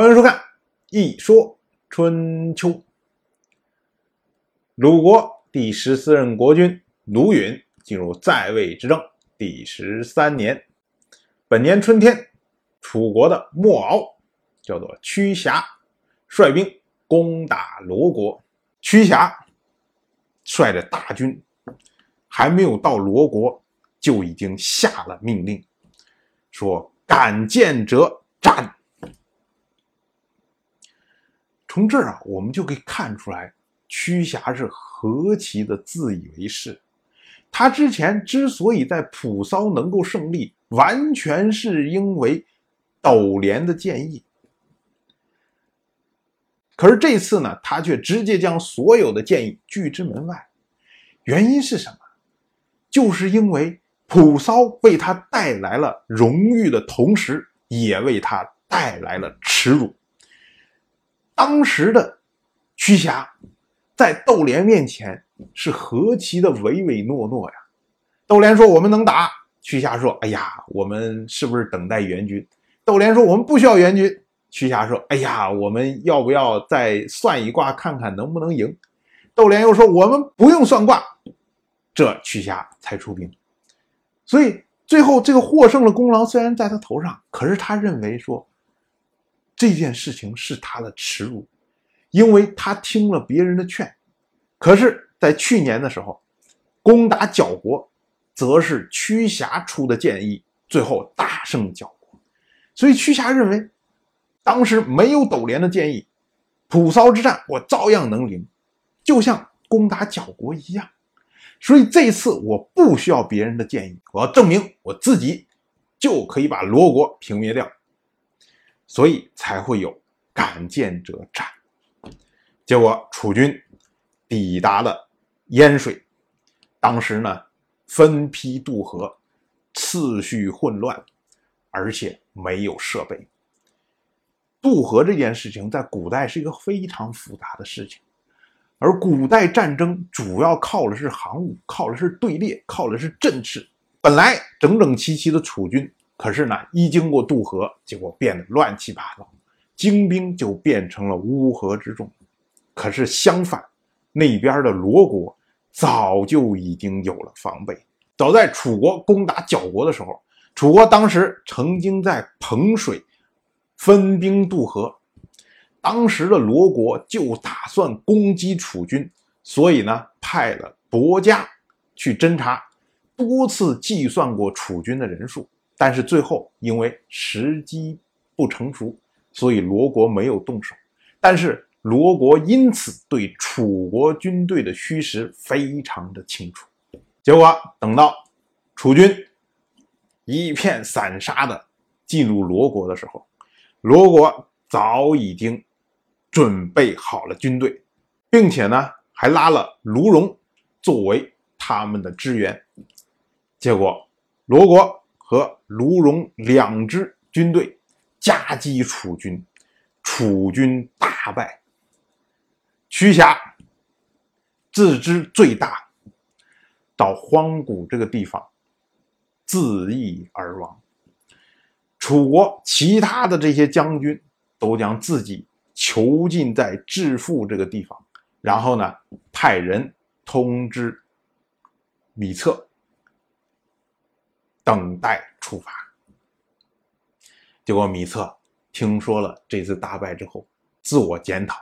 欢迎收看《一说春秋》。鲁国第十四任国君鲁允进入在位执政第十三年，本年春天，楚国的莫敖叫做屈瑕，率兵攻打罗国。屈瑕率着大军，还没有到罗国，就已经下了命令，说：“敢见者斩。”从这儿啊，我们就可以看出来，屈瑕是何其的自以为是。他之前之所以在蒲骚能够胜利，完全是因为斗连的建议。可是这次呢，他却直接将所有的建议拒之门外。原因是什么？就是因为蒲骚为他带来了荣誉的同时，也为他带来了耻辱。当时的屈瑕在窦连面前是何其的唯唯诺诺呀！窦连说：“我们能打。”屈瑕说：“哎呀，我们是不是等待援军？”窦连说：“我们不需要援军。”屈瑕说：“哎呀，我们要不要再算一卦，看看能不能赢？”窦连又说：“我们不用算卦。”这屈瑕才出兵。所以最后这个获胜的功劳虽然在他头上，可是他认为说这件事情是他的耻辱，因为他听了别人的劝。可是，在去年的时候，攻打角国，则是屈瑕出的建议，最后大胜角国。所以屈瑕认为。当时没有斗连的建议，蒲骚之战我照样能赢，就像攻打角国一样。所以这次我不需要别人的建议，我要证明我自己就可以把罗国平灭掉，所以才会有敢见者斩。结果楚军抵达了淹水，当时呢分批渡河，次序混乱，而且没有设备。渡河这件事情在古代是一个非常复杂的事情，而古代战争主要靠的是航母，靠的是队列，靠的是阵势。本来整整齐齐的楚军，可是呢，一经过渡河，结果变得乱七八糟，精兵就变成了乌合之众。可是相反，那边的罗国早就已经有了防备。早在楚国攻打绞国的时候，楚国当时曾经在彭水。分兵渡河，当时的罗国就打算攻击楚军，所以呢，派了伯嘉去侦察，多次计算过楚军的人数，但是最后因为时机不成熟，所以罗国没有动手。但是罗国因此对楚国军队的虚实非常的清楚。结果等到楚军一片散沙的进入罗国的时候，罗国早已经准备好了军队，并且呢，还拉了卢荣作为他们的支援。结果，罗国和卢荣两支军队夹击楚军，楚军大败。屈瑕自知罪大，到荒谷这个地方自缢而亡。楚国其他的这些将军都将自己囚禁在致富这个地方，然后呢，派人通知米策，等待处罚。结果米策听说了这次大败之后，自我检讨，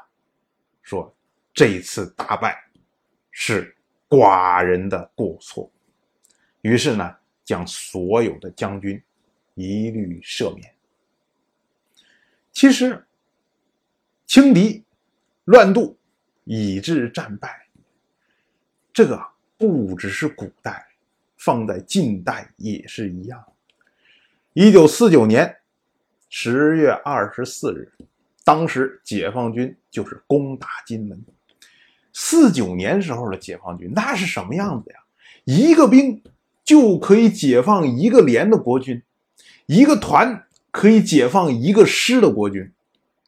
说这次大败是寡人的过错，于是呢，将所有的将军。一律赦免。其实，轻敌、乱渡，以致战败，这个不只是古代，放在近代也是一样。一九四九年十月二十四日，当时解放军就是攻打金门。四九年时候的解放军那是什么样子呀？一个兵就可以解放一个连的国军。一个团可以解放一个师的国军，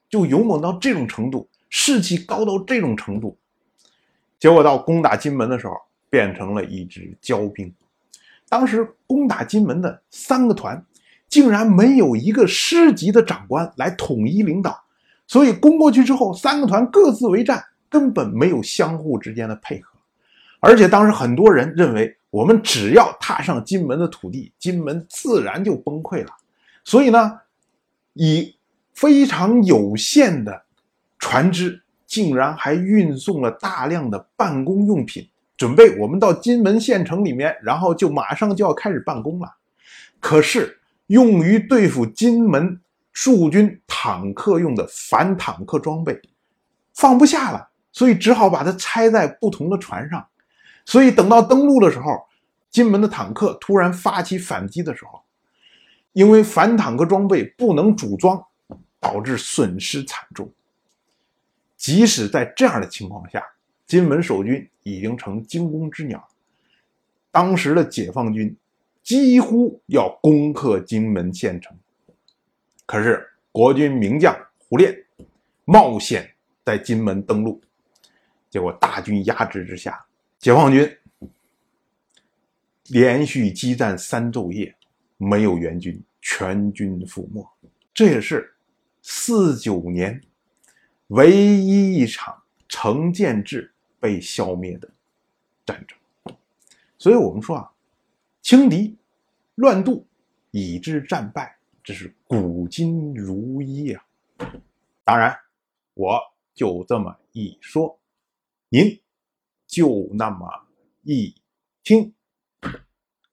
就勇猛到这种程度，士气高到这种程度。结果到攻打金门的时候，变成了一支骄兵。当时攻打金门的三个团，竟然没有一个师级的长官来统一领导，所以攻过去之后，三个团各自为战，根本没有相互之间的配合。而且当时很多人认为，我们只要踏上金门的土地，金门自然就崩溃了。所以呢，以非常有限的船只，竟然还运送了大量的办公用品，准备我们到金门县城里面，然后就马上就要开始办公了。可是用于对付金门驻军坦克用的反坦克装备放不下了，所以只好把它拆在不同的船上。所以等到登陆的时候，金门的坦克突然发起反击的时候，因为反坦克装备不能组装，导致损失惨重。即使在这样的情况下，金门守军已经成惊弓之鸟。当时的解放军几乎要攻克金门县城，可是国军名将胡烈冒险在金门登陆，结果大军压制之下，解放军连续激战三昼夜，没有援军。全军覆没，这也是四九年唯一一场成建制被消灭的战争。所以，我们说啊，轻敌乱渡以致战败，这是古今如一啊。当然，我就这么一说，您就那么一听。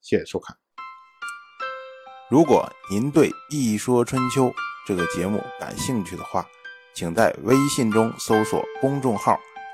谢谢收看。如果您对《一说春秋》这个节目感兴趣的话，请在微信中搜索公众号“